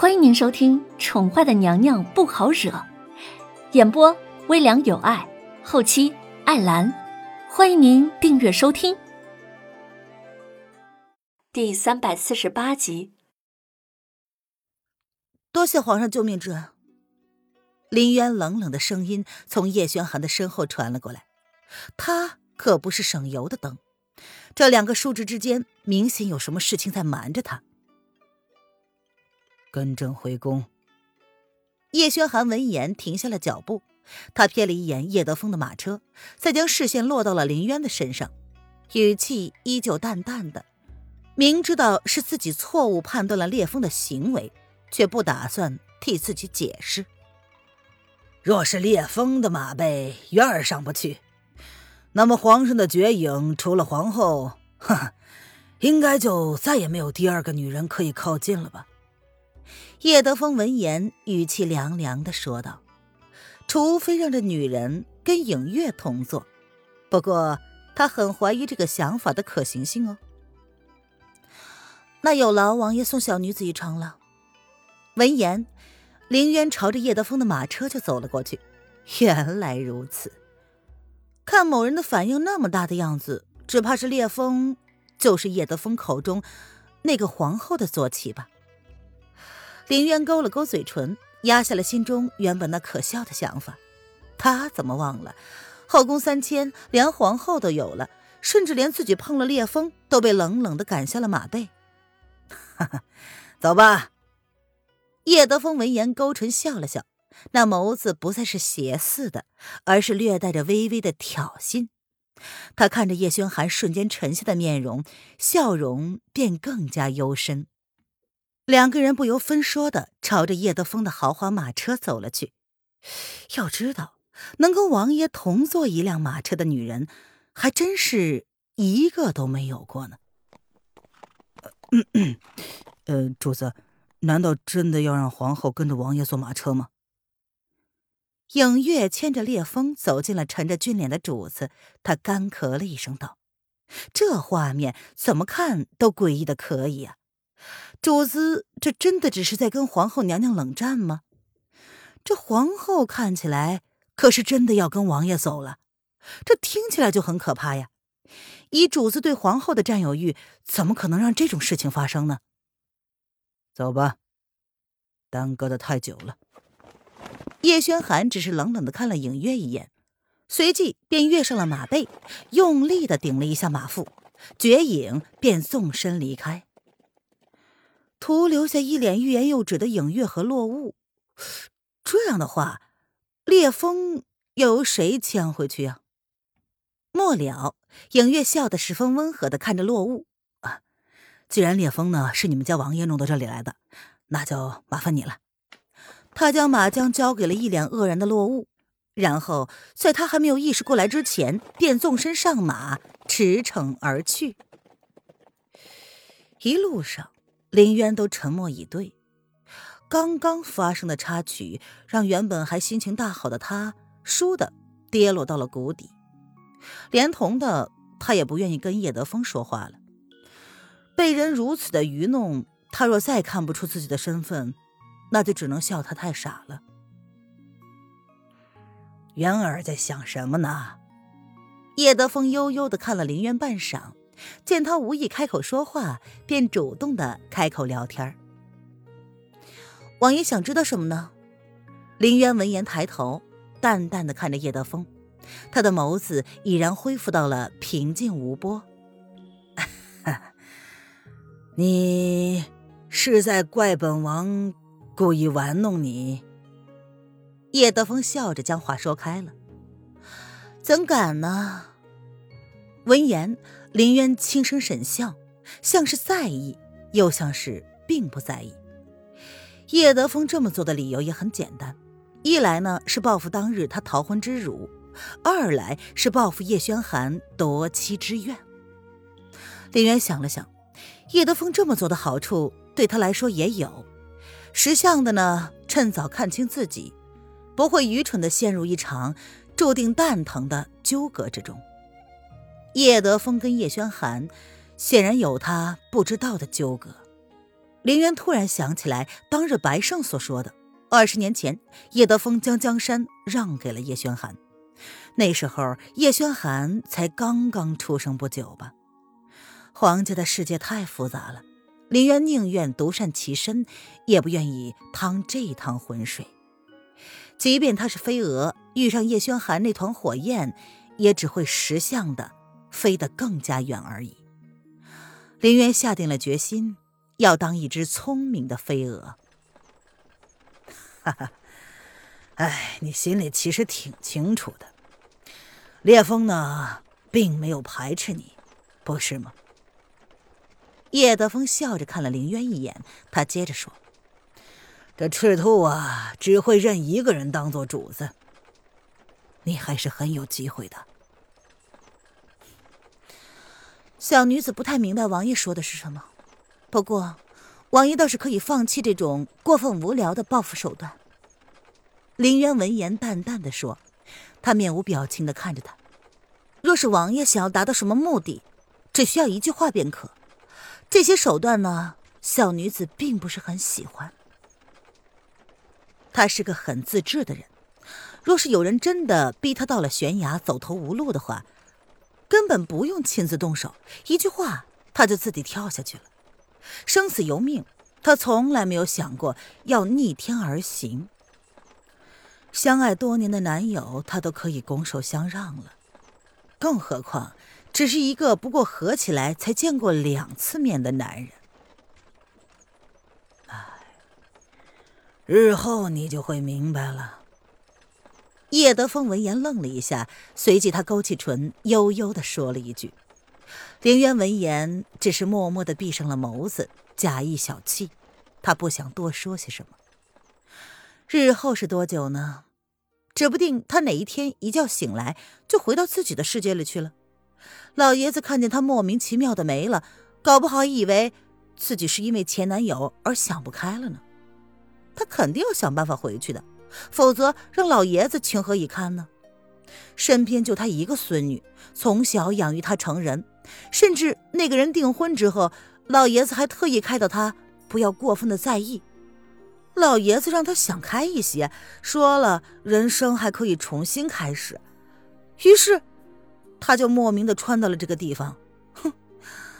欢迎您收听《宠坏的娘娘不好惹》，演播微凉有爱，后期艾兰。欢迎您订阅收听。第三百四十八集。多谢皇上救命之恩。林渊冷冷的声音从叶轩寒的身后传了过来，他可不是省油的灯。这两个叔侄之间明显有什么事情在瞒着他。跟朕回宫。叶轩寒闻言停下了脚步，他瞥了一眼叶德风的马车，再将视线落到了林渊的身上，语气依旧淡淡的，明知道是自己错误判断了烈风的行为，却不打算替自己解释。若是烈风的马背远儿上不去，那么皇上的绝影除了皇后，哼，应该就再也没有第二个女人可以靠近了吧？叶德风闻言，语气凉凉的说道：“除非让这女人跟影月同坐，不过他很怀疑这个想法的可行性哦。”那有劳王爷送小女子一程了。闻言，凌渊朝着叶德风的马车就走了过去。原来如此，看某人的反应那么大的样子，只怕是烈风就是叶德风口中那个皇后的坐骑吧。林渊勾了勾嘴唇，压下了心中原本那可笑的想法。他怎么忘了，后宫三千，连皇后都有了，甚至连自己碰了烈风，都被冷冷的赶下了马背。哈哈，走吧。叶德风闻言勾唇笑了笑，那眸子不再是邪似的，而是略带着微微的挑衅。他看着叶轩寒瞬间沉下的面容，笑容便更加幽深。两个人不由分说的朝着叶德风的豪华马车走了去。要知道，能跟王爷同坐一辆马车的女人，还真是一个都没有过呢。呃，主子，难道真的要让皇后跟着王爷坐马车吗？影月牵着烈风走进了沉着俊脸的主子，他干咳了一声道：“这画面怎么看都诡异的可以啊！”主子，这真的只是在跟皇后娘娘冷战吗？这皇后看起来可是真的要跟王爷走了，这听起来就很可怕呀！以主子对皇后的占有欲，怎么可能让这种事情发生呢？走吧，耽搁的太久了。叶轩寒只是冷冷的看了影月一眼，随即便跃上了马背，用力的顶了一下马腹，绝影便纵身离开。徒留下一脸欲言又止的影月和落雾。这样的话，烈风又由谁牵回去呀？末了，影月笑得十分温和的看着落雾啊，既然烈风呢是你们家王爷弄到这里来的，那就麻烦你了。他将马缰交给了一脸愕然的落雾，然后在他还没有意识过来之前，便纵身上马，驰骋而去。一路上。林渊都沉默以对，刚刚发生的插曲让原本还心情大好的他，倏地跌落到了谷底。连同的他也不愿意跟叶德风说话了。被人如此的愚弄，他若再看不出自己的身份，那就只能笑他太傻了。渊儿在想什么呢？叶德风悠悠的看了林渊半晌。见他无意开口说话，便主动的开口聊天王爷想知道什么呢？林渊闻言抬头，淡淡的看着叶德风，他的眸子已然恢复到了平静无波。你是在怪本王故意玩弄你？叶德风笑着将话说开了。怎敢呢？闻言。林渊轻声沈笑，像是在意，又像是并不在意。叶德风这么做的理由也很简单：一来呢是报复当日他逃婚之辱，二来是报复叶轩寒夺妻之怨。林渊想了想，叶德风这么做的好处对他来说也有，识相的呢趁早看清自己，不会愚蠢的陷入一场注定蛋疼的纠葛之中。叶德风跟叶轩寒显然有他不知道的纠葛，林渊突然想起来，当日白胜所说的，二十年前叶德风将江山让给了叶轩寒，那时候叶轩寒才刚刚出生不久吧。皇家的世界太复杂了，林渊宁愿独善其身，也不愿意趟这趟浑水。即便他是飞蛾，遇上叶轩寒那团火焰，也只会识相的飞得更加远而已。林渊下定了决心，要当一只聪明的飞蛾。哈哈，哎，你心里其实挺清楚的，烈风呢，并没有排斥你，不是吗？叶德风笑着看了林渊一眼，他接着说。这赤兔啊，只会认一个人当做主子。你还是很有机会的。小女子不太明白王爷说的是什么，不过，王爷倒是可以放弃这种过分无聊的报复手段。林渊闻言淡淡的说，他面无表情的看着他。若是王爷想要达到什么目的，只需要一句话便可。这些手段呢，小女子并不是很喜欢。他是个很自制的人，若是有人真的逼他到了悬崖走投无路的话，根本不用亲自动手，一句话他就自己跳下去了。生死由命，他从来没有想过要逆天而行。相爱多年的男友，他都可以拱手相让了，更何况只是一个不过合起来才见过两次面的男人。日后你就会明白了。叶德风闻言愣了一下，随即他勾起唇，悠悠的说了一句。凌渊闻言只是默默的闭上了眸子，假意小气。他不想多说些什么。日后是多久呢？指不定他哪一天一觉醒来就回到自己的世界里去了。老爷子看见他莫名其妙的没了，搞不好以为自己是因为前男友而想不开了呢。他肯定要想办法回去的，否则让老爷子情何以堪呢？身边就他一个孙女，从小养育他成人，甚至那个人订婚之后，老爷子还特意开导他不要过分的在意。老爷子让他想开一些，说了人生还可以重新开始。于是，他就莫名的穿到了这个地方，哼，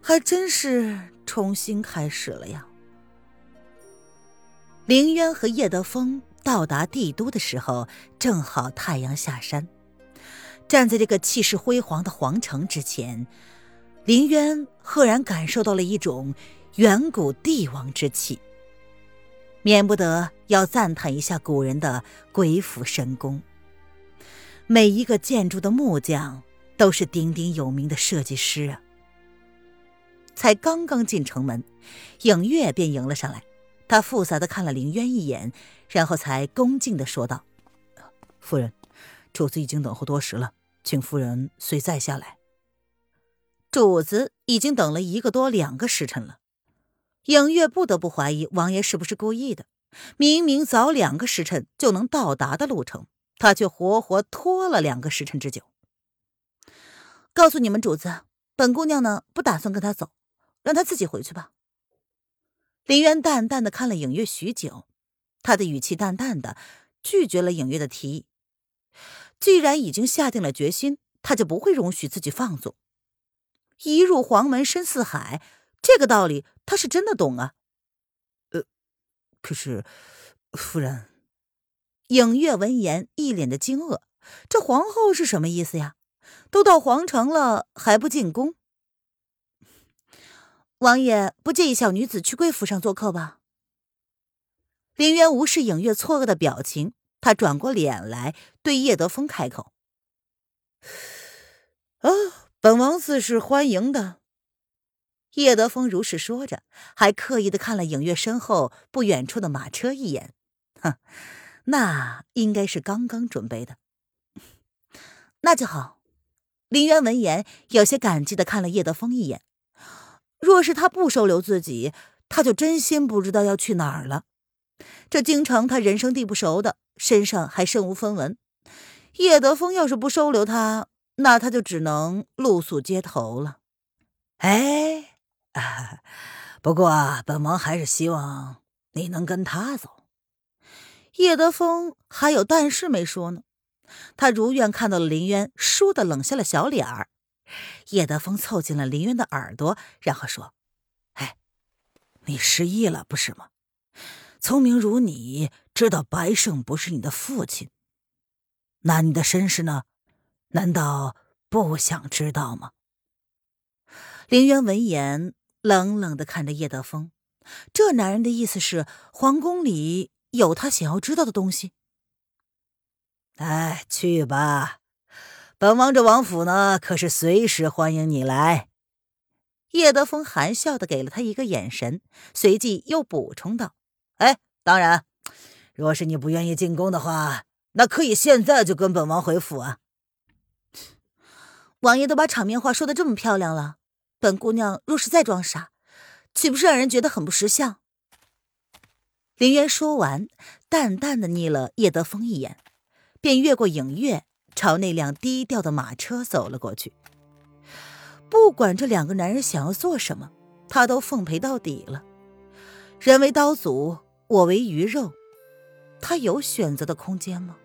还真是重新开始了呀。凌渊和叶德风到达帝都的时候，正好太阳下山。站在这个气势辉煌的皇城之前，林渊赫然感受到了一种远古帝王之气，免不得要赞叹一下古人的鬼斧神工。每一个建筑的木匠都是鼎鼎有名的设计师啊！才刚刚进城门，影月便迎了上来。他复杂的看了林渊一眼，然后才恭敬的说道：“夫人，主子已经等候多时了，请夫人随在下来。”主子已经等了一个多两个时辰了，影月不得不怀疑王爷是不是故意的。明明早两个时辰就能到达的路程，他却活活拖了两个时辰之久。告诉你们主子，本姑娘呢不打算跟他走，让他自己回去吧。林渊淡淡的看了影月许久，他的语气淡淡的拒绝了影月的提议。既然已经下定了决心，他就不会容许自己放纵。一入黄门深似海，这个道理他是真的懂啊。呃，可是，夫人，影月闻言一脸的惊愕，这皇后是什么意思呀？都到皇城了还不进宫？王爷不介意小女子去贵府上做客吧？林渊无视影月错愕的表情，他转过脸来对叶德风开口：“啊，本王自是欢迎的。”叶德风如是说着，还刻意的看了影月身后不远处的马车一眼，哼，那应该是刚刚准备的。那就好。林渊闻言，有些感激的看了叶德风一眼。若是他不收留自己，他就真心不知道要去哪儿了。这京城他人生地不熟的，身上还身无分文。叶德风要是不收留他，那他就只能露宿街头了。哎，不过本王还是希望你能跟他走。叶德风还有但是没说呢，他如愿看到了林渊，倏地冷下了小脸儿。叶德风凑近了林渊的耳朵，然后说：“哎，你失忆了不是吗？聪明如你，知道白胜不是你的父亲，那你的身世呢？难道不想知道吗？”林渊闻言，冷冷的看着叶德风，这男人的意思是皇宫里有他想要知道的东西。哎，去吧。本王这王府呢，可是随时欢迎你来。叶德风含笑的给了他一个眼神，随即又补充道：“哎，当然，若是你不愿意进宫的话，那可以现在就跟本王回府啊。”王爷都把场面话说的这么漂亮了，本姑娘若是再装傻，岂不是让人觉得很不识相？林渊说完，淡淡的睨了叶德风一眼，便越过影月。朝那辆低调的马车走了过去。不管这两个男人想要做什么，他都奉陪到底了。人为刀俎，我为鱼肉，他有选择的空间吗？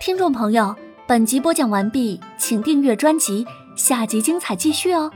听众朋友，本集播讲完毕，请订阅专辑，下集精彩继续哦。